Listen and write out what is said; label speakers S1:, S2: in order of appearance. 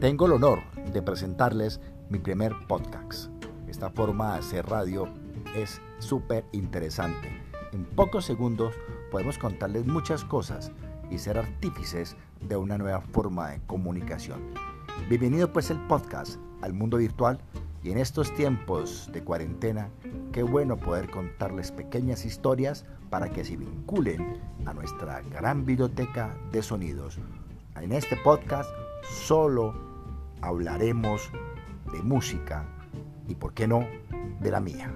S1: Tengo el honor de presentarles mi primer podcast. Esta forma de hacer radio es súper interesante. En pocos segundos podemos contarles muchas cosas y ser artífices de una nueva forma de comunicación. Bienvenido pues el podcast al mundo virtual y en estos tiempos de cuarentena, qué bueno poder contarles pequeñas historias para que se vinculen a nuestra gran biblioteca de sonidos. En este podcast solo hablaremos de música y, por qué no, de la mía.